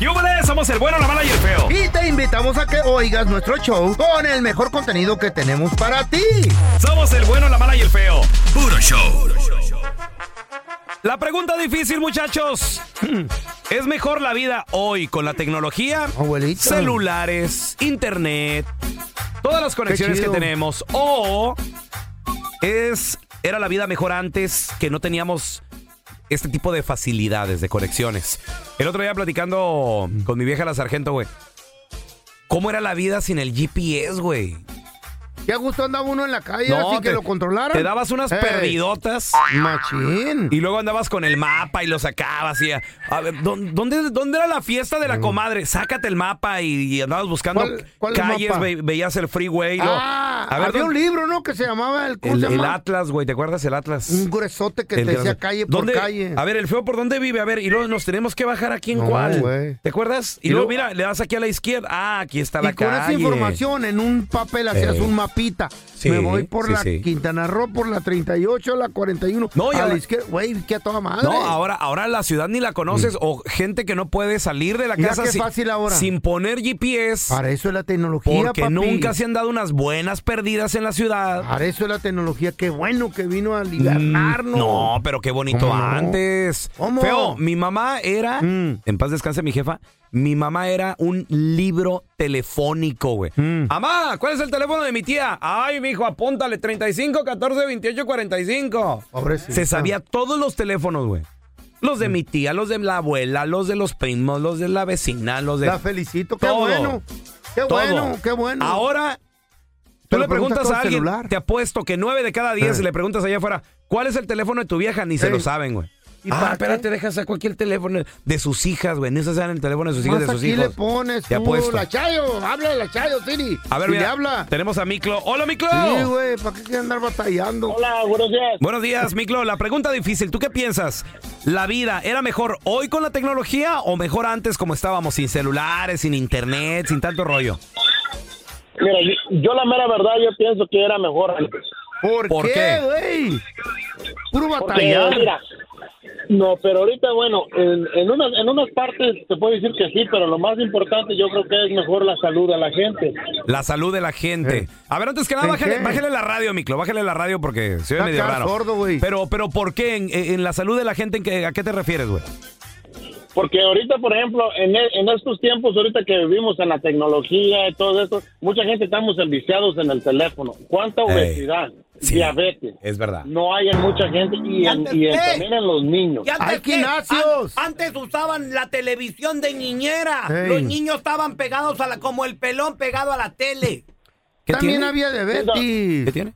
¡Yúbales! Somos el bueno, la mala y el feo. Y te invitamos a que oigas nuestro show con el mejor contenido que tenemos para ti. Somos el bueno, la mala y el feo. Puro show. La pregunta difícil, muchachos. ¿Es mejor la vida hoy con la tecnología? Abuelita. Celulares, internet, todas las conexiones que tenemos. O es era la vida mejor antes que no teníamos este tipo de facilidades de conexiones. El otro día platicando con mi vieja la sargento, güey. ¿Cómo era la vida sin el GPS, güey? Qué gusto andaba uno en la calle así que lo controlaran. Te dabas unas Ey, perdidotas. Machín. Y luego andabas con el mapa y lo sacabas y a, a ver, ¿dó- ¿dónde, ¿dónde era la fiesta de la comadre? Sácate el mapa y, y andabas buscando ¿Cuál- cuál calles, mapa? ve- veías el freeway. lo- Ah, a ver, había un ¿dónde- libro, ¿no? Que se llamaba el, ¿cómo el, el? Atlas, güey, ¿te acuerdas el Atlas? Un gruesote que El te decía calle por ¿Dónde- calle. A ver, el feo, ¿por dónde vive? A ver, y luego nos tenemos que bajar aquí en No, cuál. güey. ¿Te acuerdas? Y, Y luego, luego- mira, le das aquí a la izquierda. Ah, aquí está la y con calle. esa información en un papel hacías Eh. un mapita. Sí, Me voy por sí, la sí. Quintana Roo, por la 38, la 41. No, y a ahora- la izquierda. Güey, qué a toda madre. No, ahora, ahora la ciudad ni la conoces o gente que no puede salir de la Mira casa qué sin, fácil ahora. sin poner GPS Para eso es la tecnología, porque papi. nunca se han dado unas buenas perdidas en la ciudad. Para eso es la tecnología. Qué bueno que vino a liberarnos. Mm, No, pero qué bonito ¿Cómo no? antes. ¿Cómo? Feo, mi mamá era, Mm. en paz descanse mi jefa, mi mamá era un libro telefónico, güey. Mm. Mamá, ¿cuál es el teléfono de mi tía? Ay, mijo, apúntale, 35 14 28 45. Pobrecita. Se sabía todos los teléfonos, güey. Los Mm. de mi tía, los de la abuela, los de los primos, los de la vecina, los de... La felicito. Qué Todo. bueno. Qué todo. bueno, qué bueno. Ahora, tú le preguntas preguntas a alguien, celular. te apuesto que nueve de cada diez Eh. le preguntas allá afuera, ¿cuál es el teléfono de tu vieja? Ni se lo saben, güey. ¿Y Ah, para qué? espérate, deja sacar cualquier teléfono de sus hijas, güey. Se saben el teléfono de sus hijas, de sus aquí hijos. le pones Te apuesto. la Chayo, habla la Chayo, Siri. A ver, mira, le habla. tenemos a Miklo. ¡Hola, Miklo! Sí, güey, ¿para qué andar batallando? Hola, buenos días. Buenos días, Miklo. La pregunta difícil, ¿tú qué piensas? ¿La vida era mejor hoy con la tecnología o mejor antes como estábamos, sin celulares, sin internet, sin tanto rollo? Mira, yo, yo la mera verdad, yo pienso que era mejor antes. ¿Por, ¿Por qué, güey? Puro Porque, batallar. mira, no, pero ahorita, bueno, en, en, unas, en unas partes te puedo decir que sí, pero lo más importante yo creo que es mejor la salud a la gente. La salud de la gente. A ver, antes que nada, ¿En bájale, qué? bájale la radio, Miklo. Bájale la radio porque se ve Está medio acá raro. sordo, güey. Pero, pero ¿por qué? En, en la salud de la gente, ¿en qué- ¿a qué te refieres, güey? Porque ahorita, por ejemplo, en, e- en estos tiempos, ahorita que vivimos en la tecnología y todo esto, mucha gente estamos enviciados en el teléfono. ¿Cuánta Ey, obesidad? Sí. Diabetes. Es verdad. No hay en mucha gente y, en, y en- también en los niños. Hay gimnasios. antes usaban la televisión de niñera. Los niños estaban pegados a la, como el pelón pegado a la tele. ¿Qué También tiene? había ¿Qué diabetes. tiene?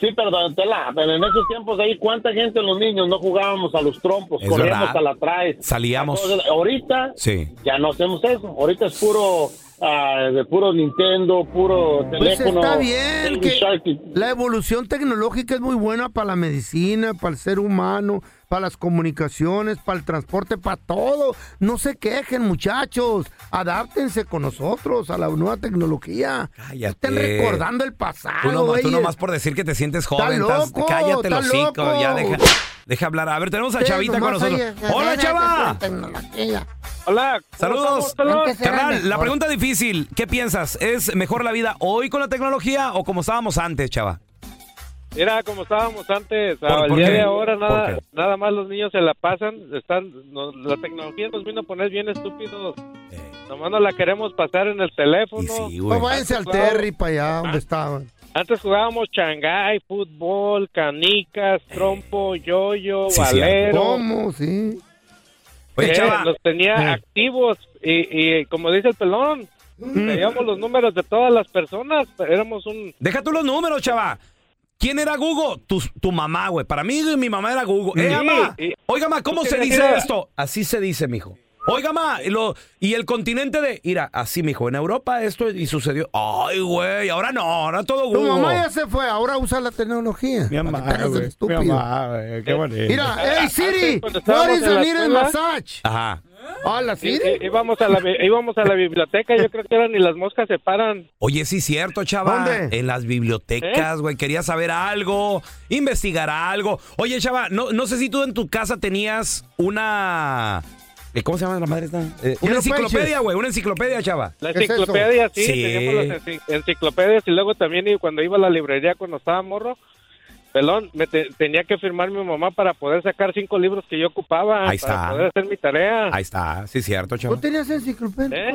Sí, pero pero en esos tiempos ahí, ¿cuánta gente los niños no jugábamos a los trompos, Es corríamos verdad. a la traes? Salíamos. ahorita Sí. ya no hacemos eso. Ahorita es puro, ah, de puro Nintendo, puro Pues teléfono. está bien que la evolución tecnológica es muy buena para la medicina, para el ser humano, para las comunicaciones, para el transporte, para todo. No se quejen, muchachos. Adáptense con nosotros a la nueva tecnología. Cállate. Estén recordando el Tú pasado, nomás, tú nomás por decir que te sientes joven. Está estás- loco, cállate está los hocico. loco. Ya deja, deja hablar. A ver, tenemos a Ustedes Chavita con nosotros. ahí, ¡Hola, Chava! tecnología. Hola. Saludos. Era Carnal, la pregunta difícil. ¿Qué piensas? ¿Es mejor la vida hoy con la tecnología o como estábamos antes, Chava? Mira, como estábamos antes, ¿Por- al por día qué? de ahora ¿Por nada, nada más los niños se la pasan, están, nos- la tecnología nos vino a poner bien estúpidos. nomás no la queremos pasar en el teléfono. Sí, Pues váyanse al Terry para allá donde estaban. Antes jugábamos changay, fútbol, canicas, trompo, yoyo, Sí, valero. ¿Cómo? Sí. Oye, Eh, chava, Los tenía Eh. activos y, y como dice el pelón, Mm. teníamos los números de todas las personas. Éramos un... deja tú los números, chava. ¿Quién era Google? Tu, tu mamá, güey. Para mí, mi mamá era Google. Eh, Sí, mamá. y- Oiga, ma, ¿cómo ¿Tú se dice idea? esto? Así se dice, mijo. Oiga, ma, y, lo, y el continente de... Mira, así, mijo. En Europa esto y sucedió. Ay, güey, ahora no, ahora todo Tu Google. mamá ya se fue, ahora usa la tecnología. Mi Para mamá, que te hagas el güey. Mi estúpido. mamá, güey. Qué bonito. Mira, hey Siri, cuando what estábamos is en the la needed escuela- massage? Ajá. Hola, í- Siri. í- íbamos, a la, bi- íbamos a la biblioteca, yo creo que eran ni las moscas se paran. Oye, sí, cierto, chava. ¿Dónde? En las bibliotecas, güey. Quería saber algo, investigar algo. Oye, chava, no, no sé si tú en tu casa tenías una. Eh, ¿Cómo se llama la madre esta? Eh, una enciclopedia, güey. Una enciclopedia, chava. La enciclopedia, sí, Sí. teníamos las enci- enciclopedias y luego también y cuando iba a la librería cuando estaba morro, pelón, me te- tenía que firmar mi mamá para poder sacar cinco libros que yo ocupaba Ahí está. para poder hacer mi tarea. Ahí está, sí, cierto, chava. ¿No tenías enciclopedia? ¿Eh?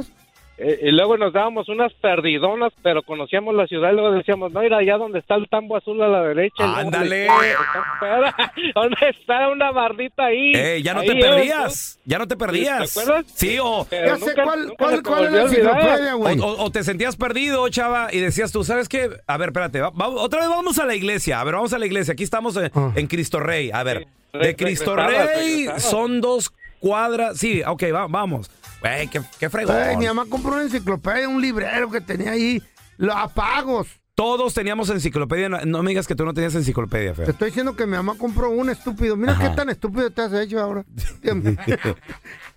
Eh, y luego nos dábamos unas perdidonas, pero conocíamos la ciudad y luego decíamos, no, ir allá donde está el tambo azul a la derecha. Ándale. ¿Dónde está una bardita ahí? Eh, ya no Ahí te es, perdías. Ya no te perdías. ¿Te acuerdas? Sí, o, Pero Ya sé nunca- cuál, nunca cuál, enciclopedia, güey. o, o- o te sentías perdido, chava, y decías tú, ¿sabes qué? A ver, espérate, va- va- otra vez vamos a la iglesia. A ver, vamos a la iglesia. Aquí estamos en, Ah. en Cristo Rey. A ver, de Cristo Rey son dos cuadras. Sí, ok, va- vamos. Güey, qué, qué fregón. Ey, mi mamá compró una enciclopedia, un librero que tenía ahí, los apagos. Todos teníamos enciclopedia. No, no me digas que tú no tenías enciclopedia, Te Fer. estoy diciendo que mi mamá compró un estúpido. Mira Ajá. qué tan estúpido te has hecho ahora.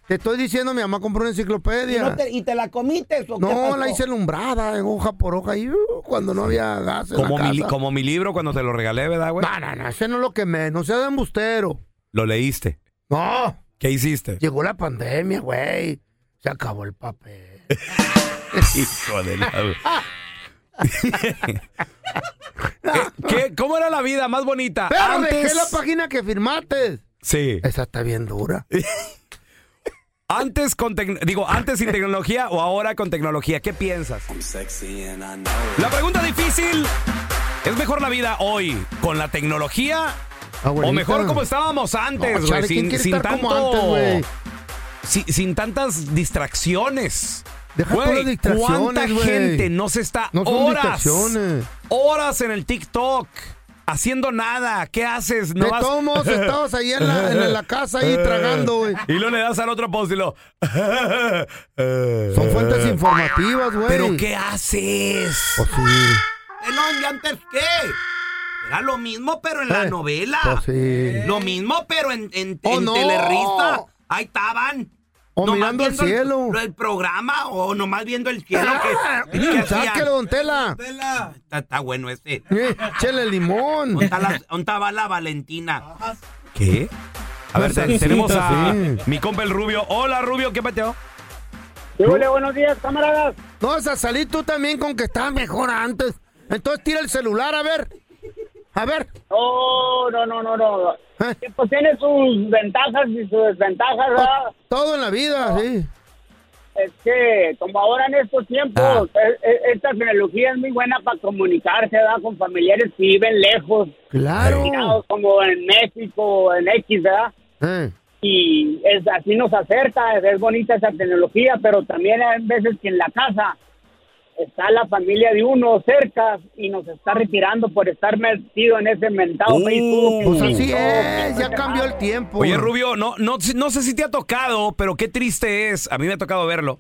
te estoy diciendo, mi mamá compró una ¿Y, enciclopedia. no te, ¿Y te la comiste o qué No, pasó? la hice alumbrada, en hoja por hoja, y uh, cuando no había gas en Como la mi, li- casa. como mi libro cuando te lo regalé, ¿verdad, güey? No, no, no, ese no es lo que me... No sea de embustero. Lo leíste. No, ¿Qué hiciste? llegó la pandemia, güey. Se acabó el papel. Hijo de la... Eh, ¿Qué- ¿Cómo era la vida más bonita? Pero Antes... dejé la página que firmaste. Sí. Esa está bien dura. Antes con tec- digo, antes sin tecnología o ahora con tecnología, ¿qué piensas? La pregunta difícil, ¿es mejor la vida hoy con la tecnología o mejor como estábamos antes, No, güey, chale, ¿quién sin, quiere sin estar tanto como antes, güey? Sin, sin tantas distracciones? Deja todas las distracciones, ¿cuánta gente no se está No horas, horas en el TikTok haciendo nada? ¿Qué haces? No de vas- todos estabas ahí en la, en la casa, ahí tragando, güey. Y luego le das al otro post y lo... Son fuentes informativas, güey. ¿Pero qué haces? Pues sí, Pelón, ¿y antes qué? Era lo mismo, pero en la Eh, novela. pues sí. Lo mismo, pero en, en, ¡Oh, en no! Ahí estaban. O Nomás mirando al el- cielo. lo- El, programa o nomás viendo el cielo. Ah, que, que. Sáquelo, don Tela. Tela. Está, está bueno este. Eh, Chele limón. ¿Dónde está la- dónde estaba la Valentina? ¿Qué? A ver, te- tenemos a sí. mi compa el Rubio. Hola, Rubio, ¿qué peteo? Hola, buenos días, camaradas. No, vas a salir tú también con que estabas mejor antes. Entonces tira el celular, a ver. A ver. Oh, no, no, no, no. Eh, Pues tiene sus ventajas y sus desventajas, ¿verdad? todo en la vida, sí. Es que, como ahora en estos tiempos, Ah. e- e- esta tecnología es muy buena para comunicarse, ¿verdad? Con familiares que viven lejos, Claro. como en México, en X, ¿verdad? Eh, y es así nos acerca, es bonita esa tecnología, pero también hay veces que en la casa está la familia de uno cerca y nos está retirando por estar metido en ese mentado Uh, Facebook. Pues así es, ya cambió el tiempo. Oye, Rubio, no, no, no sé si te ha tocado, pero qué triste es. A mí me ha tocado verlo.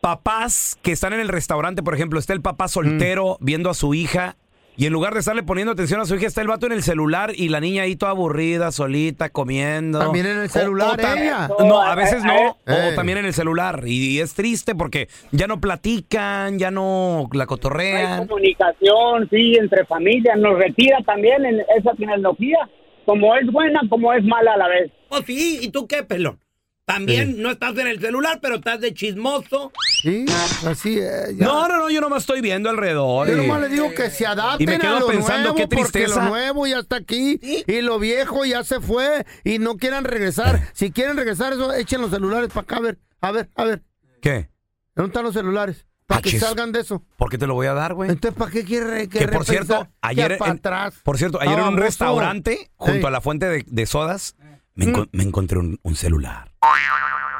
Papás que están en el restaurante, por ejemplo, está el papá soltero viendo a su hija y en lugar de estarle poniendo atención a su hija, está el vato en el celular y la niña ahí toda aburrida, solita, comiendo. También en el O- celular, o tam- ella. No, a veces no. Eh. O también en el celular. Y, y es triste porque ya no platican, ya no la Hay cotorrean. comunicación, sí, entre familias, nos retira también en esa tecnología, como es buena, como es mala a la vez. Pues sí, ¿y tú qué, pelón? También no estás en el celular, pero estás de chismoso. Sí, así es. ya. No, no, no, yo nomás estoy viendo alrededor. Yo nomás le digo que se adapten Y me quedo a lo pensando, nuevo, qué porque tristeza. lo nuevo ya está aquí y lo viejo ya se fue y no quieran regresar. Si quieren regresar, eso echen los celulares para acá, a ver, a ver, a ver. ¿Qué? ¿Dónde están los celulares? Para que Achis. salgan de eso. ¿Por qué te lo voy a dar, güey? Entonces, ¿para qué quiere que Que por cierto, ayer, en- atrás. por cierto, ayer Ah, en un restaurante junto Sí. a la fuente de, de sodas me, enco- me encontré un, un celular.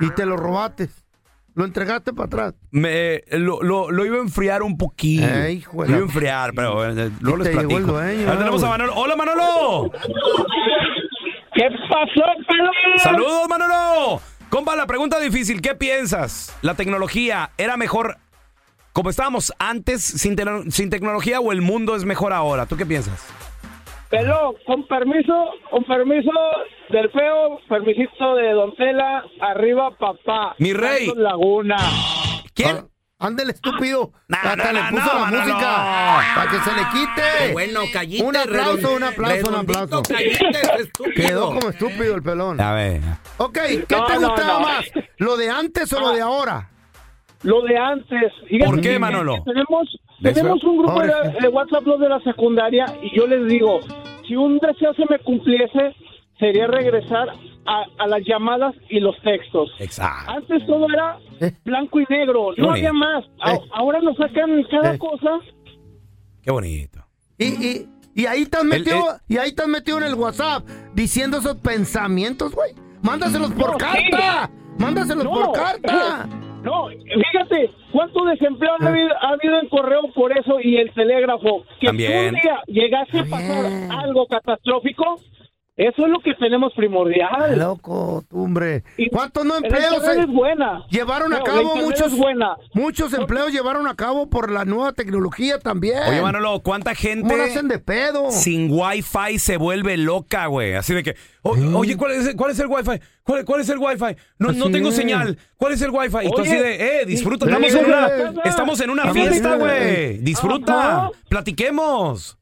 Y te lo robaste. Lo entregaste para atrás. Me, lo, lo- lo iba a enfriar un poquito. Eh, hijo de lo iba a enfriar, pero eh, luego Y les te llegó platico. el dueño, Ahora tenemos a. Manolo. ¡Hola, Manolo! ¿Qué pasó, pelón? ¡Saludos, Manolo! Compa, la pregunta difícil. ¿Qué piensas? ¿La tecnología era mejor como estábamos antes sin, teno- sin tecnología o el mundo es mejor ahora? ¿Tú qué piensas? Pelón, con permiso, con permiso del feo, permisito de Don Tela, arriba papá. Mi rey. Santos Laguna. ¿Quién? Ah, Ándale, estúpido. No, Hasta no, le puso no, la música. Para que se le quite. Qué bueno, callite. Un aplauso, un aplauso, un aplauso. Callite, estúpido. Quedó como estúpido el pelón. A ver. Ok, ¿qué No, te no, gustaba no. más? ¿Lo de antes o lo de ahora? Lo de antes. Fíjate ¿Por qué, Manolo? Tenemos, ¿Ves, tenemos un grupo de, WhatsApp los de la secundaria y yo les digo, si un deseo se me cumpliese, sería regresar a, a las llamadas y los textos. Exacto. Antes todo era Eh. blanco y negro, Qué no bonito. había más. A- Eh. Ahora nos sacan cada Eh. cosa. Qué bonito. Y, y, y ahí estás metido, y ahí estás metido en el WhatsApp diciendo esos pensamientos, güey. Mándaselos por No, sí. carta. Mándaselos No. por carta. No, fíjate, ¿cuánto desempleo ha habido, ha habido en correo por eso y el telégrafo? Que También. un día llegase a pasar algo catastrófico, eso es lo que tenemos primordial. Loco, hombre. ¿Cuántos no la empleos se es buena. llevaron a No, cabo muchos es buena. muchos empleos llevaron a cabo por la nueva tecnología también? Oye, Manolo, ¿cuánta ¿Cómo gente hacen de pedo? sin wifi se vuelve loca, güey? Así de que, o- oye, ¿cuál es, cuál es el wifi? ¿Cuál, cuál es el wifi? No, no tengo es. señal. ¿Cuál es el wifi? Y tú Oye, así de, eh, disfruta. Estamos en una, estamos en una fiesta, güey. Disfruta. Ajá. Platiquemos.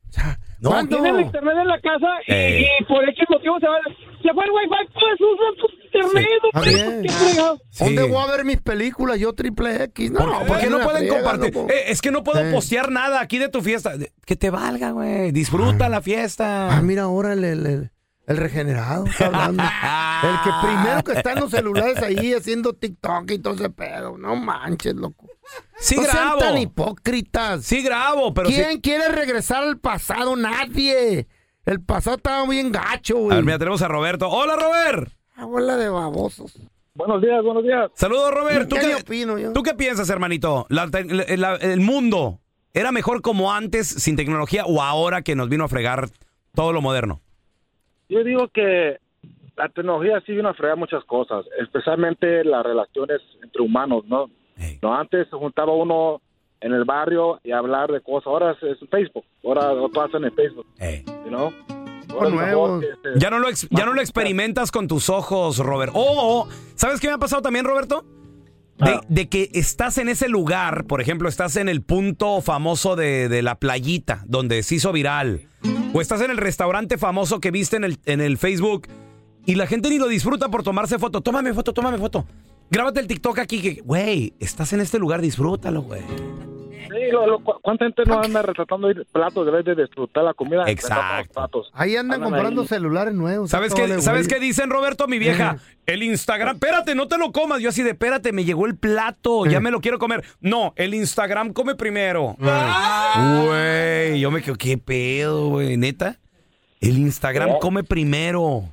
No, ¿Cuándo? Tiene el internet en la casa y, Eh. y por X motivo se va, se fue el wifi, pues usa tu internet, Sí. no. ¿Dónde voy a ver mis películas? Yo triple X. No, ¿Por, por qué no pueden friega, compartir? Eh, es que no puedo Eh. postear nada aquí de tu fiesta. Que te valga, güey. Disfruta la fiesta. Ah, mira ahora el, el, el- el regenerado está hablando. el que primero que está en los celulares ahí haciendo TikTok y todo ese pedo. No manches, loco. Sí no sean grabo. tan hipócritas. Sí grabo, pero sí- ¿Quién quiere regresar al pasado? Nadie. El pasado estaba bien gacho, A güey. ver, mira, tenemos a Roberto. Hola, Robert. Abuela de babosos. Buenos días, buenos días. Saludos, Robert. ¿Tú qué, opino yo. ¿Tú qué piensas, hermanito? La- la- ¿El mundo era mejor como antes, sin tecnología, o ahora que nos vino a fregar todo lo moderno? Yo digo que la tecnología sí vino a fregar muchas cosas, especialmente las relaciones entre humanos, ¿no? No, antes se juntaba uno en el barrio y hablar de cosas, ahora es, es Facebook, ahora todo hacen en Facebook, Ey. you know? Ahora es mejor nuevos. que se- Ya no, lo ex- ya no lo experimentas con tus ojos, Robert. O, ¿sabes qué me ha pasado también, Roberto? De, Ah. de que estás en ese lugar, por ejemplo, estás en el punto famoso de, de la playita, donde se hizo viral. O estás en el restaurante famoso que viste en el, en el Facebook y la gente ni lo disfruta por tomarse foto. Tómame foto, tómame foto. Grábate el TikTok aquí que, güey, estás en este lugar, disfrútalo, güey. Sí, lo- lo- cu- ¿cuánta gente no anda retratando ir platos de vez de disfrutar la comida? Exacto. platos? Ahí andan Andan comprando ahí. celulares nuevos. ¿Sabes todo qué, ¿Sabes qué dicen, Roberto? Mi vieja, el Instagram, espérate, no te lo comas. Yo así de, espérate, me llegó el plato, ya me lo quiero comer. No, el Instagram come primero. Güey, yo me quedo, ¿qué pedo, güey? ¿Neta? El Instagram come primero.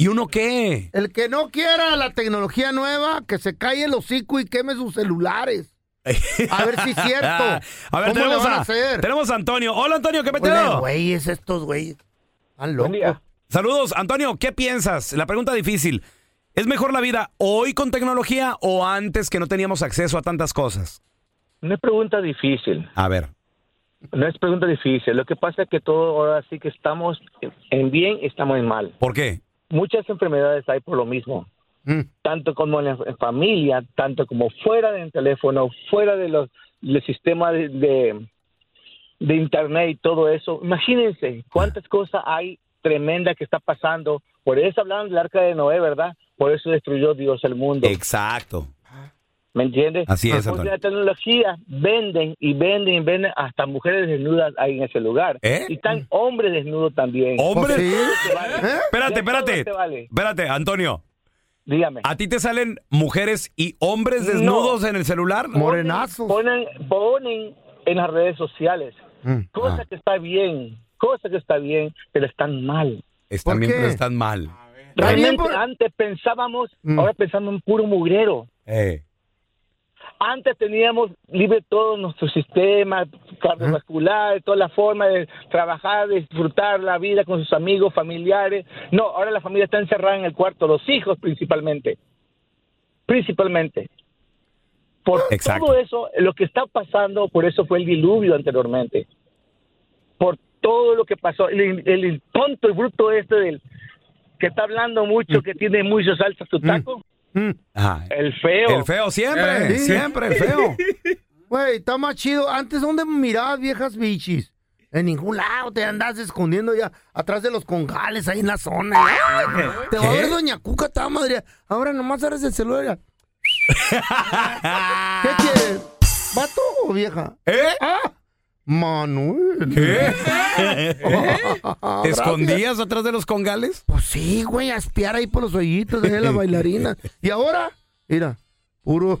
¿Y uno qué? El que no quiera la tecnología nueva, que se calle el hocico y queme sus celulares. A ver si es cierto. A ver, ¿Cómo le tenemos van a a, hacer? tenemos a Antonio. Hola, Antonio, ¿qué Oye, peteo? güeyes, estos güeyes. Están locos. día. Saludos, Antonio, ¿qué piensas? La pregunta difícil. ¿Es mejor la vida hoy con tecnología o antes que no teníamos acceso a tantas cosas? No es pregunta difícil, A ver. no es pregunta difícil. Lo que pasa es que todo ahora sí que estamos en bien, estamos en mal. ¿Por qué? Muchas enfermedades hay por lo mismo, Mm. tanto como en la familia, tanto como fuera del teléfono, fuera de los del sistema de, de, de internet y todo eso. Imagínense cuántas cosas hay tremendas que está pasando. Por eso hablaban del arca de Noé, ¿verdad? Por eso destruyó Dios el mundo. Exacto. ¿Me entiendes? Así es, Antonio. la tecnología venden y venden y venden hasta mujeres desnudas ahí en ese lugar. ¿Eh? Y están hombres desnudos también. ¡Hombre! ¿Sí? Vale. ¿Eh? Espérate, espérate. vale. Espérate, Antonio. Dígame. ¿A ti te salen mujeres y hombres desnudos en el celular? Morenazos. Ponen, ponen en las redes sociales. Mm, Cosa ah. que está bien, cosa que está bien, pero están mal. Están ¿Por bien, pero están mal. Realmente por- antes pensábamos, Mm. ahora pensamos en puro mugrero. Eh, Antes teníamos libre todo nuestro sistema cardiovascular, toda la forma de trabajar, de disfrutar la vida con sus amigos, familiares. No, ahora la familia está encerrada en el cuarto, los hijos principalmente. Principalmente. Por Exacto. todo eso, lo que está pasando, por eso fue el diluvio anteriormente. Por todo lo que pasó. El, el- el tonto y bruto este del que está hablando mucho, que tiene mucho salsa su taco, Mm. Ajá. el feo. El feo siempre, Eh, sí. siempre el feo. Güey, está más chido. Antes, ¿dónde mirabas viejas bichis? En ningún lado te andas escondiendo ya atrás de los congales ahí en la zona. Ay, te va a ver Doña Cuca, está madre. Ahora nomás abres el celular. ¿Qué quieres? ¿Vato o vieja? ¿Eh? Ah, Manuel. ¿Qué? Ah, ¿Te escondías atrás de los congales? Pues sí, güey, a espiar ahí por los hoyitos de la bailarina. Y ahora, mira, puro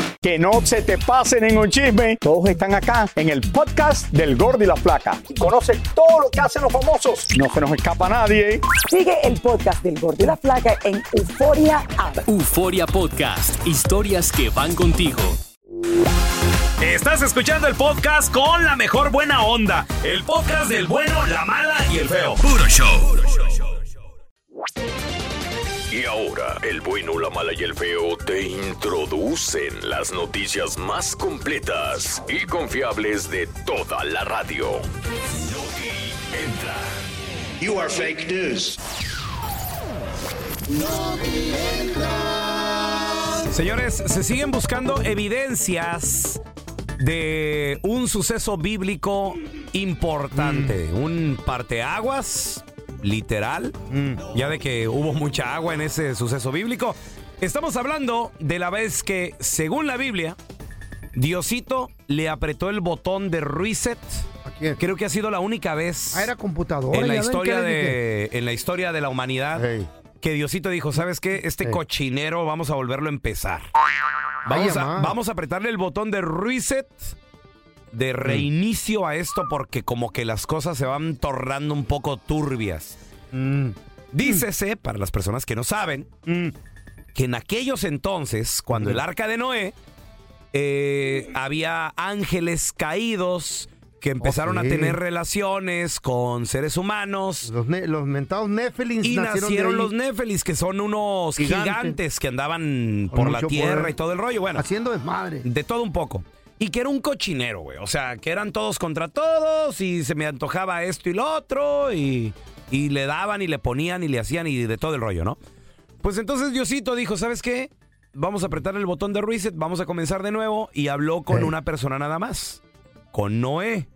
Que no se te pase ningún chisme. Todos están acá en el podcast del Gordi y la Flaca. Y conoce todo lo que hacen los famosos. No se nos escapa nadie. Sigue el podcast del Gordo y la Flaca en Euforia App. Euforia Podcast, historias que van contigo. Estás escuchando el podcast con la mejor buena onda. El podcast del bueno, la mala y el feo. Puro show. Y ahora, el bueno, la mala y el feo te introducen las noticias más completas y confiables de toda la radio. entra. You are fake news. Señores, se siguen buscando evidencias de un suceso bíblico importante, un parteaguas literal, ya de que hubo mucha agua en ese suceso bíblico. Estamos hablando de la vez que, según la Biblia, Diosito le apretó el botón de reset. Creo que ha sido la única vez Ah, era computadora. en la historia de en la historia de la humanidad que Diosito dijo, ¿sabes qué? Este cochinero vamos a volverlo a empezar. Vamos Ay, a, vamos a apretarle el botón de reset, de reinicio a esto porque como que las cosas se van tornando un poco turbias. Dícese, para las personas que no saben, que en aquellos entonces, cuando el arca de Noé, eh, había ángeles caídos que empezaron a tener relaciones con seres humanos. Los, ne- los mentados Nephilim Y nacieron, los Néfelis, que son unos Gigantes. gigantes, que andaban Con por la tierra poder. y todo el rollo. Bueno, Haciendo desmadre. de todo un poco. Y que era un cochinero, güey. O sea, que eran todos contra todos y se me antojaba esto y lo otro y, y le daban y le ponían y le hacían y de todo el rollo, ¿no? Pues entonces Diosito dijo, ¿sabes qué? Vamos a apretar el botón de reset, vamos a comenzar de nuevo y habló con una persona nada más, con Noé.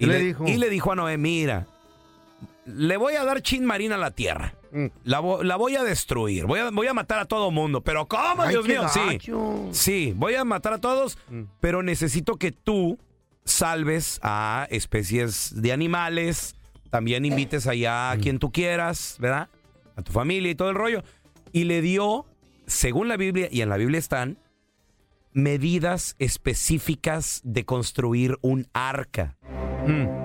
Y ¿Qué le dijo? Y le dijo a Noé, mira, le voy a dar chin marina a la tierra. Mm. La, vo- la voy a destruir. Voy a, voy a matar a todo mundo. Pero ¿cómo, Ay, Dios mío? Sí. Sí, voy a matar a todos, Mm. pero necesito que tú salves a especies de animales. También invites allá Mm. a quien tú quieras, ¿verdad? A tu familia y todo el rollo. y le dio, según la Biblia, y en la Biblia están, medidas específicas de construir un arca.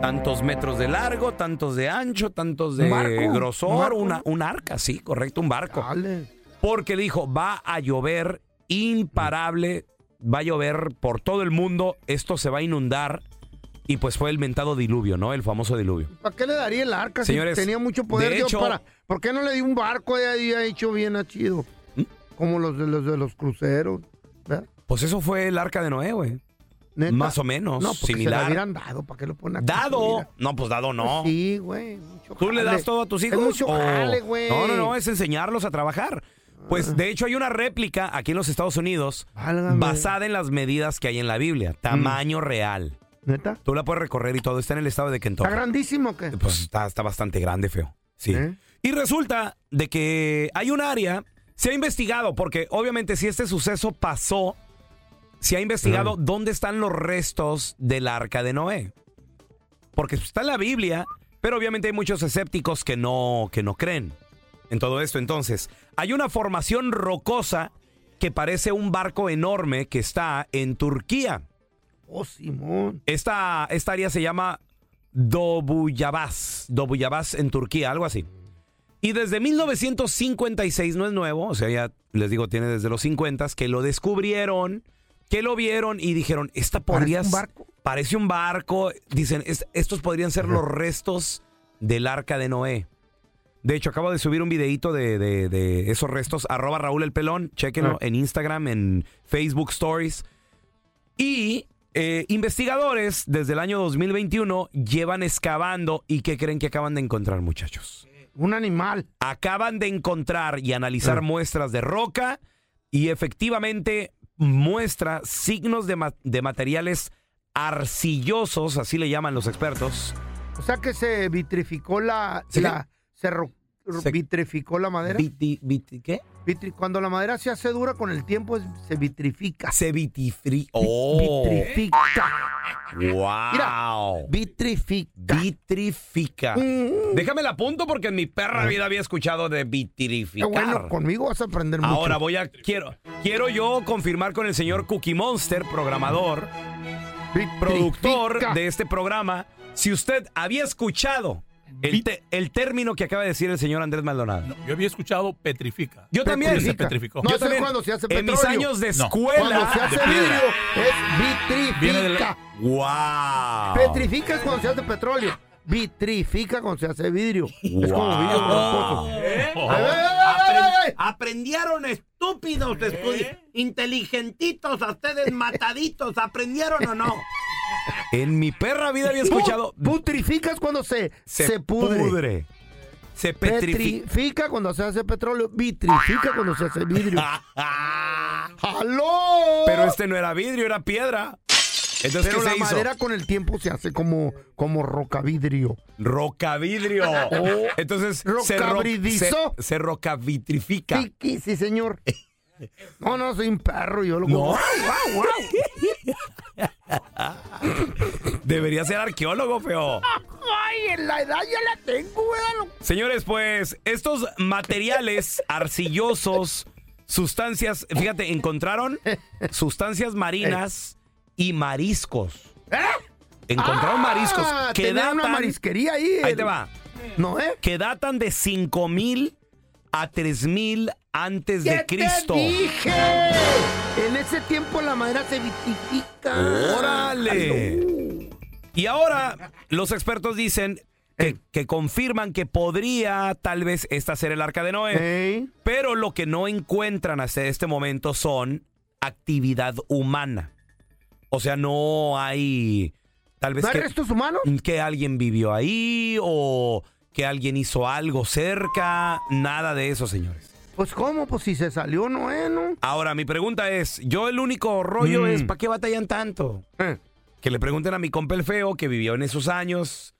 Tantos metros de largo, tantos de ancho, tantos de ¿Un? ¿Un grosor, barco? una, un arca, sí, correcto, un barco. Dale. Porque dijo, va a llover imparable, va a llover por todo el mundo, esto se va a inundar. Y pues fue el mentado diluvio, ¿no? El famoso diluvio. ¿Para qué le daría el arca Señores, si tenía mucho poder? de Dios, hecho- para, ¿Por qué no le dio un barco de ahí ha hecho bien a chido? ¿Mm? Como los de los de los cruceros. ¿verdad? Pues eso fue el arca de Noé, güey. ¿Neta? Más o menos, No, se similar. hubieran dado. ¿Para qué lo ponen? ¿Dado? No, pues dado no. Pues sí, güey. ¿Tú le das todo a tus Es hijos? mucho o- jale, güey. No, no, no, es enseñarlos a trabajar. Pues de hecho hay una réplica aquí en los Estados Unidos Válgame. basada en las medidas que hay en la Biblia, tamaño real. ¿Neta? Tú la puedes recorrer y todo, está en el estado de Kentucky. ¿Está grandísimo qué? Pues está, está bastante grande, feo. Sí. ¿Eh? Y resulta de que hay un área, se ha investigado, porque obviamente si este suceso pasó, se ha investigado dónde están los restos del arca de Noé. Porque está en la Biblia, pero obviamente hay muchos escépticos que no, que no creen en todo esto. Entonces, hay una formación rocosa que parece un barco enorme que está en Turquía. Oh, Simón. Esta, esta área se llama Dobuyabas. Dobuyabas en Turquía, algo así. Y desde 1956 no es nuevo, o sea, ya les digo, tiene desde los 50 que lo descubrieron, que lo vieron y dijeron, esta podría... ¿Parece un barco? Parece un barco. Dicen, "Es- estos podrían ser los restos del arca de Noé. De hecho, acabo de subir un videito de, de- de esos restos, arroba Raúl el Pelón, chéquenlo Ah. en Instagram, en Facebook Stories. Y eh, investigadores desde el año 2021 llevan excavando y ¿qué creen que acaban de encontrar, muchachos? Un animal. Acaban de encontrar y analizar Ah. muestras de roca y efectivamente muestra signos de, ma- de materiales arcillosos, así le llaman los expertos. O sea que se vitrificó la... ¿Sí? la se, ro- Se- vitrificó la madera. Viti- viti- ¿Qué? Vitri- cuando la madera se hace dura con el tiempo se vitrifica. Se vitifri... ¡Oh! Vitrifica. ¡Wow! Vitrifica. Vitrifica. Mm. Déjame la apunto porque en mi perra vida había escuchado de vitrificar. bueno, conmigo vas a aprender mucho. Ahora voy a quiero quiero yo confirmar con el señor Cookie Monster, programador, productor de este programa, si usted había escuchado el, te- el término que acaba de decir el señor Andrés Maldonado. Yo había escuchado petrifica. Yo también. Se petrificó. No, Yo también. cuando se hace En mis petróleo. años de No. escuela. Cuando se hace vidrio es vitrifica. ¡Wow! Petrifica es cuando se hace petróleo. Vitrifica cuando se hace vidrio. Es como vidrio tramposo. ¿Eh? Ay, ay, ay, ay. Aprendieron estúpidos, estudi- inteligentitos, a ustedes mataditos, ¿aprendieron o no? En mi perra vida había escuchado. Pu- Putrifica es cuando se, se, pudre. Se petrifica. Petrifica cuando se hace petróleo. Vitrifica cuando se hace vidrio. ¡Aló! Pero este no era vidrio, era piedra. Entonces, Pero ¿qué la se hizo? madera con el tiempo se hace como, como rocavidrio. Rocavidrio. Oh. Entonces se, ro- se, se rocavitrifica. Sí, sí, señor. No, no, soy un perro, yo lo No. Guau, guau. Debería ser arqueólogo, feo. Ay, en la edad ya la tengo, güey. Señores, pues estos materiales arcillosos, sustancias, fíjate, encontraron sustancias marinas y mariscos. Encontraron mariscos Ah, que tenía una datan, marisquería ahí. ahí el- te va, ¿No, eh? que datan de 5000 a 3000 antes ¿Qué de Cristo. te dije? En ese tiempo la madera se vitrifica. ¡Órale! Y ahora los expertos dicen que, que confirman que podría tal vez esta ser el arca de Noé. Pero lo que no encuentran hasta este momento son actividad humana. O sea, no hay tal vez ¿No hay que, restos humanos? que alguien vivió ahí o que alguien hizo algo cerca. Nada de eso, señores. Pues cómo, pues si se salió Noé, ¿no? Ahora, mi pregunta es, yo el único rollo Mm. es, ¿para qué batallan tanto? Eh. Que le pregunten a mi compa el feo que vivió en esos años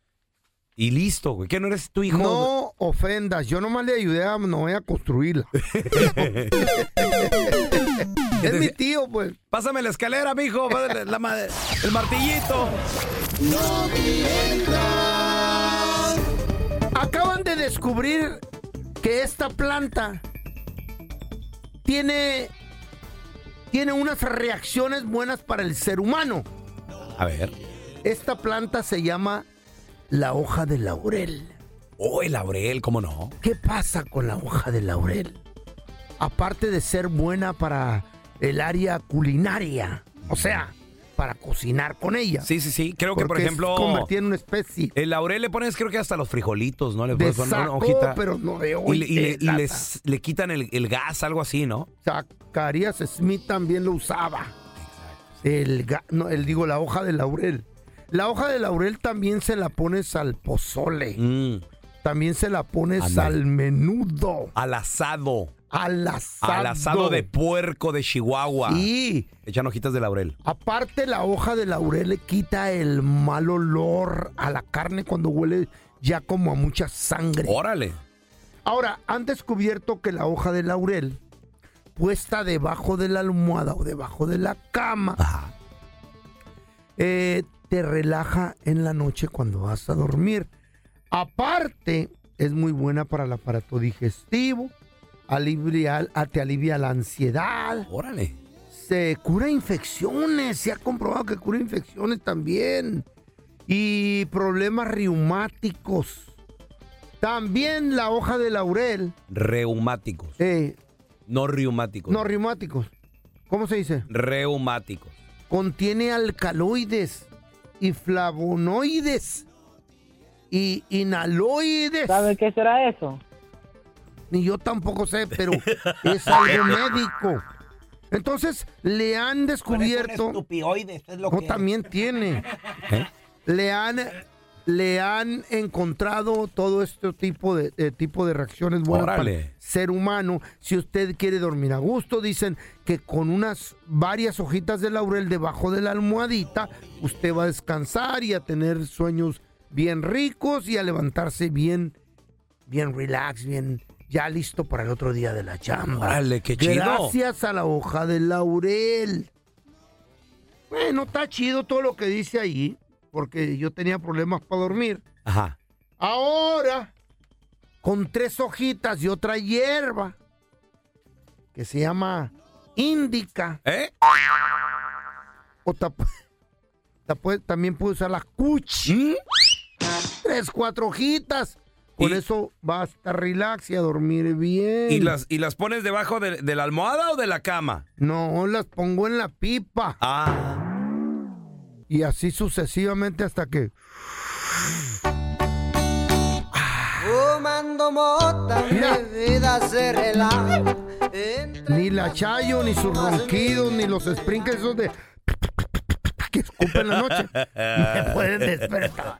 y listo, güey. ¿Qué no eres tu hijo? No ofendas, yo nomás le ayudé a Noé a construirla. es mi tío, pues. Pásame la escalera, mijo. pásale la ma- el martillito. Acaban de descubrir que esta planta tiene, tiene unas reacciones buenas para el ser humano. A ver. Esta planta se llama la hoja de laurel. Oh, el laurel, ¿cómo no? ¿Qué pasa con la hoja de laurel? Aparte de ser buena para el área culinaria, o sea, para cocinar con ella. Sí, sí, sí. Creo que, por Porque es ejemplo. convertida en una especie. El laurel le pones, creo que hasta los frijolitos, ¿no? Le De pones una saco, hojita. pero no de Y, le, y le- y lata. les- le quitan el, el gas, algo así, ¿no? Zacarías Smith también lo usaba. El, ga- no, el digo, la hoja de laurel. La hoja de laurel también se la pones al pozole. También se la pones Mm. Ándale. al menudo. Al asado. Al asado. Al asado de puerco de Chihuahua. Sí. Echan hojitas de laurel. Aparte, la hoja de laurel le quita el mal olor a la carne cuando huele ya como a mucha sangre. Órale. Ahora, han descubierto que la hoja de laurel, puesta debajo de la almohada o debajo de la cama, eh, te relaja en la noche cuando vas a dormir. Aparte, es muy buena para el aparato digestivo, alivia, a- te alivia la ansiedad. Órale. Se cura infecciones, se ha comprobado que cura infecciones también. Y problemas reumáticos. También la hoja de laurel. Reumáticos. Eh, No reumáticos. no, reumáticos. ¿Cómo se dice? Reumáticos. Contiene alcaloides y flavonoides y inaloides. ¿Sabe qué será eso? Ni yo tampoco sé, pero es algo médico. Entonces, le han descubierto... Es lo No, que también tiene. Le han le han encontrado todo este tipo de, de tipo de reacciones buenas para el ser humano. Si usted quiere dormir a gusto, dicen que con unas varias hojitas de laurel debajo de la almohadita, usted va a descansar y a tener sueños bien ricos y a levantarse bien, bien relax, bien ya listo para el otro día de la chamba. Órale, qué chido. Gracias a la hoja de laurel. Bueno, está chido todo lo que dice ahí, porque yo tenía problemas para dormir. Ajá. Ahora, con tres hojitas y otra hierba, que se llama índica. ¿Eh? O también puede usar la cuchi. Tres, cuatro hojitas. Con eso va a estar relax y a dormir bien. ¿Y las, ¿Y las pones debajo de, de la almohada o de la cama? No, las pongo en la pipa. Ah. Y así sucesivamente hasta que... Fumando mota, Mira. mi vida se relaja. Ni la chayo, ni sus ronquidos, ni los sprinkles esos de... que escupen la noche. Me pueden despertar.